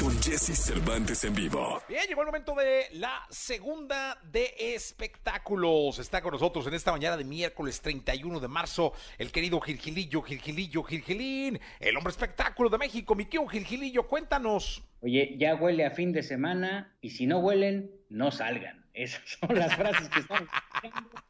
con Jesse Cervantes en vivo. Bien, llegó el momento de la segunda de espectáculos. Está con nosotros en esta mañana de miércoles 31 de marzo el querido Gilgilillo, Gilgilillo, Gilgilín, el hombre espectáculo de México. Mi querido Gilgilillo, cuéntanos. Oye, ya huele a fin de semana y si no huelen, no salgan. Esas son las frases que estamos escuchando.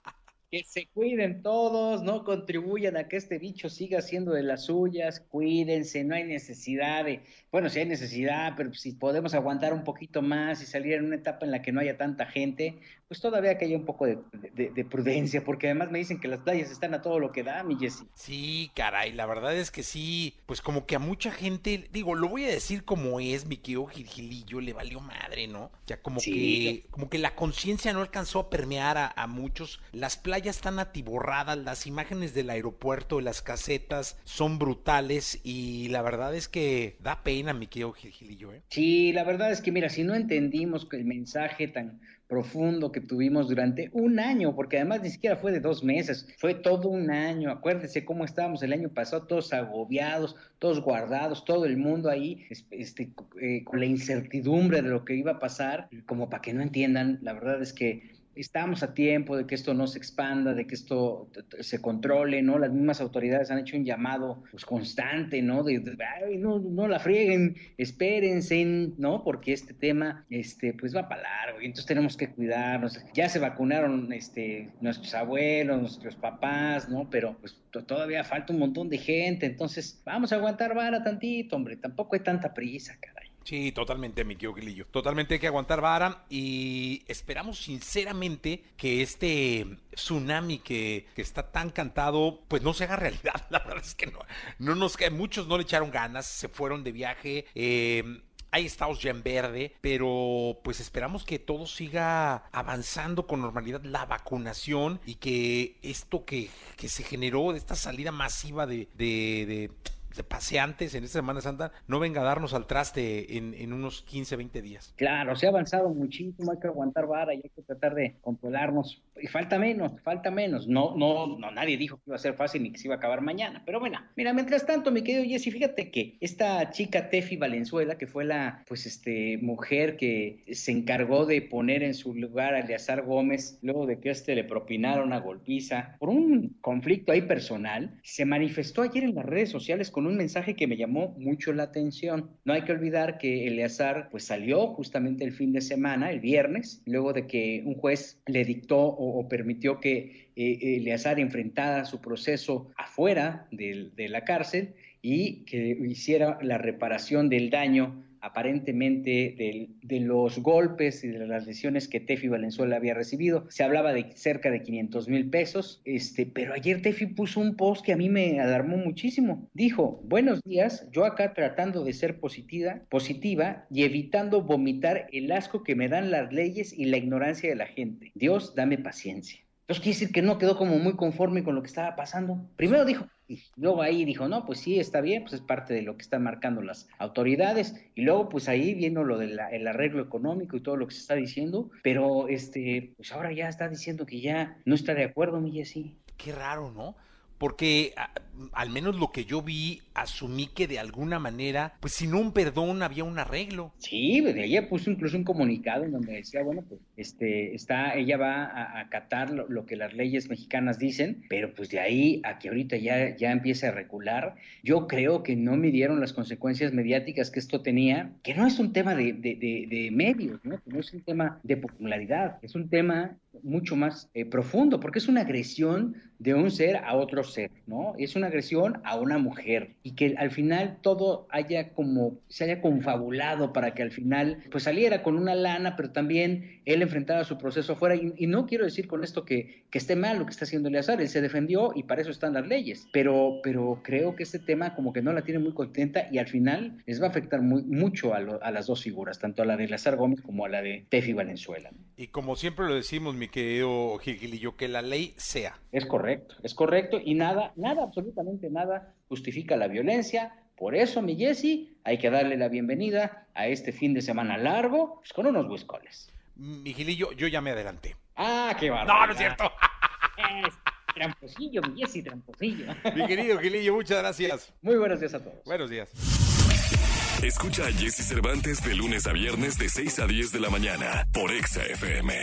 Que se cuiden todos, no contribuyan a que este bicho siga siendo de las suyas, cuídense, no hay necesidad de, bueno, si hay necesidad, pero si podemos aguantar un poquito más y salir en una etapa en la que no haya tanta gente, pues todavía que haya un poco de, de- de prudencia, porque además me dicen que las playas están a todo lo que da, mi Jessy. Sí, caray, la verdad es que sí, pues como que a mucha gente, digo, lo voy a decir como es, mi querido Gilgilillo, le valió madre, ¿no? Ya como Sí. que, como que la conciencia no alcanzó a permear a, a muchos. Las playas están atiborradas, las imágenes del aeropuerto, de las casetas son brutales y la verdad es que da pena, mi querido Gilgilillo, ¿eh? Sí, la verdad es que mira, si no entendimos el mensaje tan profundo que tuvimos durante un año, porque además ni siquiera fue de dos meses, fue todo un año. Acuérdense cómo estábamos el año pasado, todos agobiados, todos guardados, todo el mundo ahí, es- este, eh, con la incertidumbre de lo que iba a pasar, como para que no entiendan, la verdad es que estamos a tiempo de que esto no se expanda, de que esto se controle, ¿no? Las mismas autoridades han hecho un llamado pues, constante, ¿no? De, "Ay, no, no la frieguen, espérense, ¿no? Porque este tema, este, pues va para largo y entonces tenemos que cuidarnos. Ya se vacunaron, este, nuestros abuelos, nuestros papás, ¿no? Pero pues to- todavía falta un montón de gente, entonces vamos a aguantar vara tantito, hombre, tampoco hay tanta prisa, caray. Sí, totalmente, mi querido Gilillo. Totalmente hay que aguantar vara y esperamos sinceramente que este tsunami que, que está tan cantado, pues no se haga realidad. La verdad es que no, no nos cae. Muchos no le echaron ganas, se fueron de viaje. eh, hay estados ya en verde, pero pues esperamos que todo siga avanzando con normalidad la vacunación y que esto que, que se generó de esta salida masiva de- de paseantes en esta Semana Santa no venga a darnos al traste en, en unos 15, 20 días. Claro, se ha avanzado muchísimo, hay que aguantar vara y hay que tratar de controlarnos. Y falta menos, falta menos. No, no, no, nadie dijo que iba a ser fácil ni que se iba a acabar mañana. Pero bueno, mira, mientras tanto, mi querido Jesse, fíjate que esta chica Tefi Valenzuela, que fue la, pues, este, mujer que se encargó de poner en su lugar a Eleazar Gómez, luego de que este le propinaron una golpiza por un conflicto ahí personal, se manifestó ayer en las redes sociales con un mensaje que me llamó mucho la atención. No hay que olvidar que Eleazar pues salió justamente el fin de semana, el viernes, luego de que un juez le dictó o, permitió que eh, Eleazar enfrentara su proceso afuera de la cárcel y que hiciera la reparación del daño aparentemente de los golpes y de las lesiones que Tefi Valenzuela había recibido. Se hablaba de cerca de 500 mil pesos, este, pero ayer Tefi puso un post que a mí me alarmó muchísimo. Dijo, buenos días, yo acá tratando de ser positiva, positiva y evitando vomitar el asco que me dan las leyes y la ignorancia de la gente. Dios, dame paciencia. Entonces quiere decir que no quedó como muy conforme con lo que estaba pasando. Primero dijo, y luego ahí dijo, no, pues sí, está bien, pues es parte de lo que están marcando las autoridades. Y luego, pues ahí viendo lo del el arreglo económico y todo lo que se está diciendo, pero este, pues ahora ya está diciendo que ya no está de acuerdo, mi Jessy. Qué raro, ¿no? Porque al menos lo que yo vi, asumí que de alguna manera, pues si no un perdón, había un arreglo. Sí, pues, ella puso incluso un comunicado en donde decía, bueno, pues este, está, ella va a acatar lo, lo que las leyes mexicanas dicen, pero pues de ahí a que ahorita ya, ya empiece a recular, yo creo que no midieron las consecuencias mediáticas que esto tenía, que no es un tema de, de, de- de medios, ¿no? Que no es un tema de popularidad, es un tema mucho más eh, profundo, porque es una agresión de un ser a otro ser, ¿no? Es una agresión a una mujer y que al final todo haya como, se haya confabulado para que al final pues saliera con una lana, pero también él enfrentara su proceso afuera y, y no quiero decir con esto que, que esté mal lo que está haciendo Eleazar, él se defendió y para eso están las leyes, pero, pero creo que este tema como que no la tiene muy contenta y al final les va a afectar muy, mucho a, lo- a las dos figuras, tanto a la de Eleazar Gómez como a la de Tefi Valenzuela. Y como siempre lo decimos, mi querido Gilgilillo, que la ley sea. Es correcto, es correcto y nada, nada, absolutamente nada justifica la violencia. Por eso, mi Jesse, hay que darle la bienvenida a este fin de semana largo pues, con unos huiscoles. Mi Gilillo, yo ya me adelanté. Ah, qué No, bárbaro. no es cierto. Tramposillo, mi Jessy, tramposillo. Mi querido Gilillo, muchas gracias. Muy buenos días a todos. Buenos días. Escucha a Jesse Cervantes de lunes a viernes de 6 a 10 de la mañana por Exa FM.